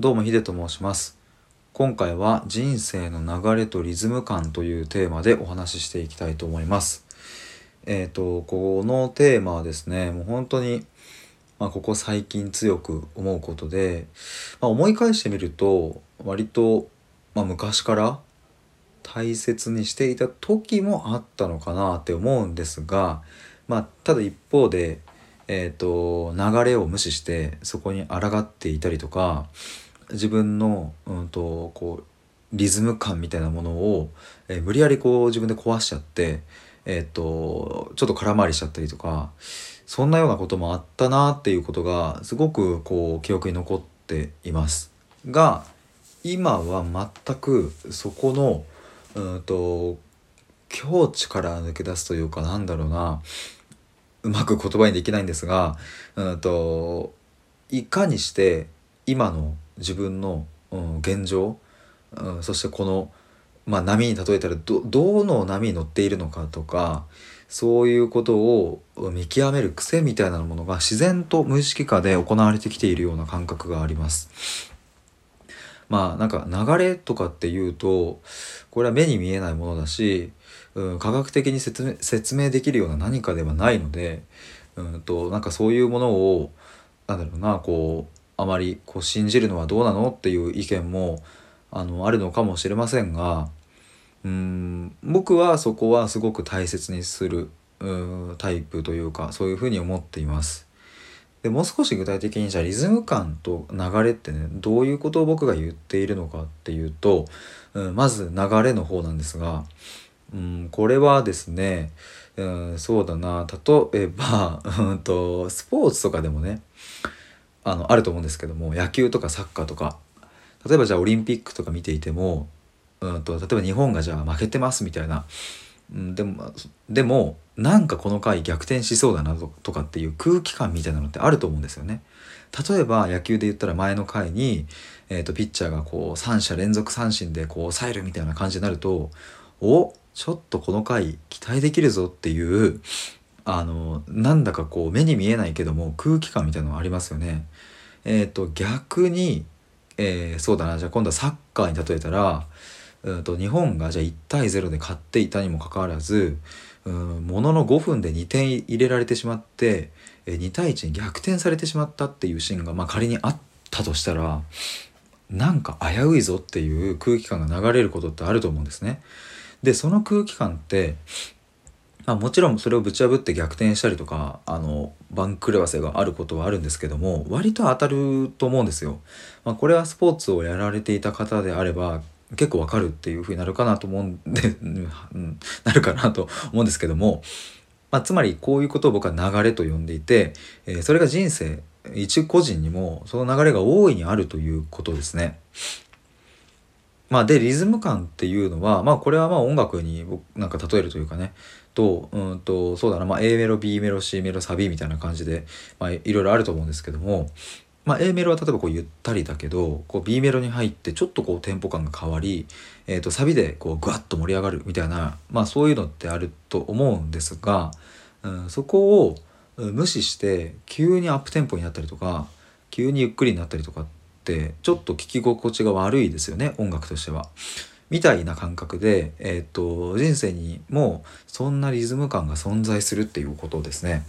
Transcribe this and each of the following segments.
どうもヒデと申します。今回は人生の流れとリズム感というテーマでお話ししていきたいと思います。えっ、ー、とこのテーマはですねもう本当にまあ、ここ最近強く思うことで、まあ、思い返してみると割と、まあ、昔から大切にしていた時もあったのかなって思うんですが、まあ、ただ一方で、えーと流れを無視してそこに抗っていたりとか自分の、うんと、こうリズム感みたいなものを、えー、無理やりこう自分で壊しちゃって、えー、っとちょっと空回りしちゃったりとかそんなようなこともあったなっていうことがすごくこう記憶に残っています。が今は全くそこのうんと境地から抜け出すというかなんだろうなうまく言葉にできないんですがうんといかにして今の自分の、うん、現状、うん、そしてこの、まあ、波に例えたらどどの波に乗っているのかとかそういうことを見極める癖みたいなものが自然と無意識化で行われてきているような感覚があります。まあなんか流れとかっていうとこれは目に見えないものだし、うん、科学的に説明説明できるような何かではないので、うんとなんかそういうものをなんだろうなこうあまりこう信じるのはどうなのっていう意見もあのあるのかもしれませんがうん僕はそこはすごく大切にするタイプというかそういうふうに思っています。でもう少し具体的にじゃあリズム感と流れってねどういうことを僕が言っているのかっていうと、うん、まず流れの方なんですが、うん、これはですね、うん、そうだな例えば、うんとスポーツとかでもねあのあると思うんですけども野球とかサッカーとか例えばじゃあオリンピックとか見ていてもうんと例えば日本がじゃあ負けてますみたいな、うん、でもでもなんかこの回逆転しそうだなとかっていう空気感みたいなのってあると思うんですよね。例えば野球で言ったら前の回に、えー、とピッチャーがこう3者連続三振でこう抑えるみたいな感じになるとおちょっとこの回期待できるぞっていうあのなんだかこう目に見えないけども空気感みたいなのありますよね。えっ、ー、と逆に、えー、そうだなじゃあ今度はサッカーに例えたら、うんと日本がじゃあ1対0で勝っていたにもかかわらずうんものの5分で2点入れられてしまって、え2対1に逆転されてしまったっていうシーンが、まあ、仮にあったとしたらなんか危ういぞっていう空気感が流れることってあると思うんですね。でその空気感ってまあ、もちろんそれをぶち破って逆転したりとかあの番狂わせがあることはあるんですけども割と当たると思うんですよ。まあ、これはスポーツをやられていた方であれば結構わかるっていう風になるかなと思うんで、なるかなと思うんですけども、まあ、つまりこういうことを僕は流れと呼んでいて、えー、それが人生一個人にもその流れが大いにあるということですね。まあ、でリズム感っていうのはまあこれはまあ音楽になんか例えるというかね。とうんとそうだな、まあ、A メロ B メロ C メロサビみたいな感じで、まあ、いろいろあると思うんですけども、まあ、A メロは例えばこうゆったりだけどこう B メロに入ってちょっとこうテンポ感が変わり、えー、とサビでこうグワッと盛り上がるみたいな、まあ、そういうのってあると思うんですが、うん、そこを無視して急にアップテンポになったりとか急にゆっくりになったりとかっってちょっと聞き心地が悪いですよね音楽としては。みたいな感覚で、えーと、人生にもそんなリズム感が存在するっていうことですね。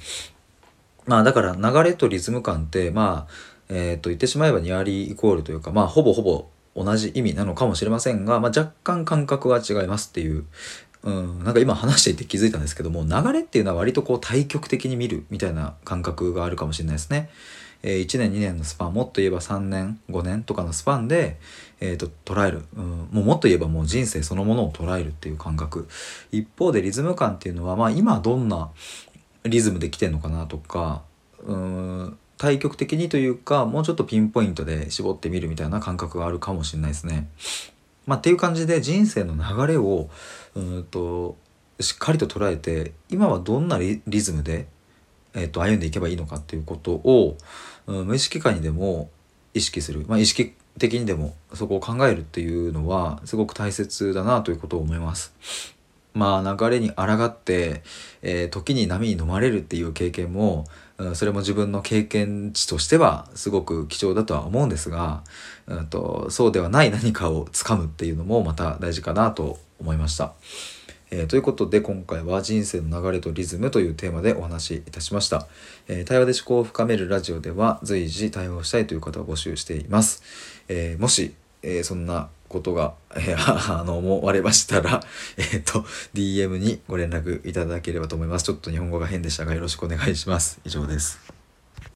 まあだから流れとリズム感ってまあえっ、と言ってしまえばニアリーイコールというかまあほぼほぼ同じ意味なのかもしれませんが、まあ、若干感覚は違いますっていううん、なんか今話していて気づいたんですけども流れっていうのは割とこう対極的に見るみたいな感覚があるかもしれないですね。えー、1年2年のスパンもっと言えば3年5年とかのスパンで、えーと、捉える、うん、もうもっと言えばもう人生そのものを捉えるっていう感覚。一方でリズム感っていうのは、まあ、今どんなリズムで来てんのかなとかうん。対極的にというかもうちょっとピンポイントで絞ってみるみたいな感覚があるかもしれないですね。まあ、っていう感じで人生の流れをうんとしっかりと捉えて今はどんなリズムでえーと、歩んでいけばいいのかっていうことを、うん、無意識下にでも意識する、まあ、意識的にでもそこを考えるっていうのはすごく大切だなということを思います。まあ流れに抗って、えー、時に波に飲まれるっていう経験もうん、それも自分の経験値としてはすごく貴重だとは思うんですが、うんと、そうではない何かをつかむっていうのもまた大事かなと思いました。えー、ということで今回は人生の流れとリズムというテーマでお話しいたしました。えー、対話で思考を深めるラジオでは随時対話をしたいという方を募集しています。えー、もし、えそんなことが、えー、あの、思われましたら、えっ、と、DM にご連絡いただければと思います。ちょっと日本語が変でしたがよろしくお願いします。以上です。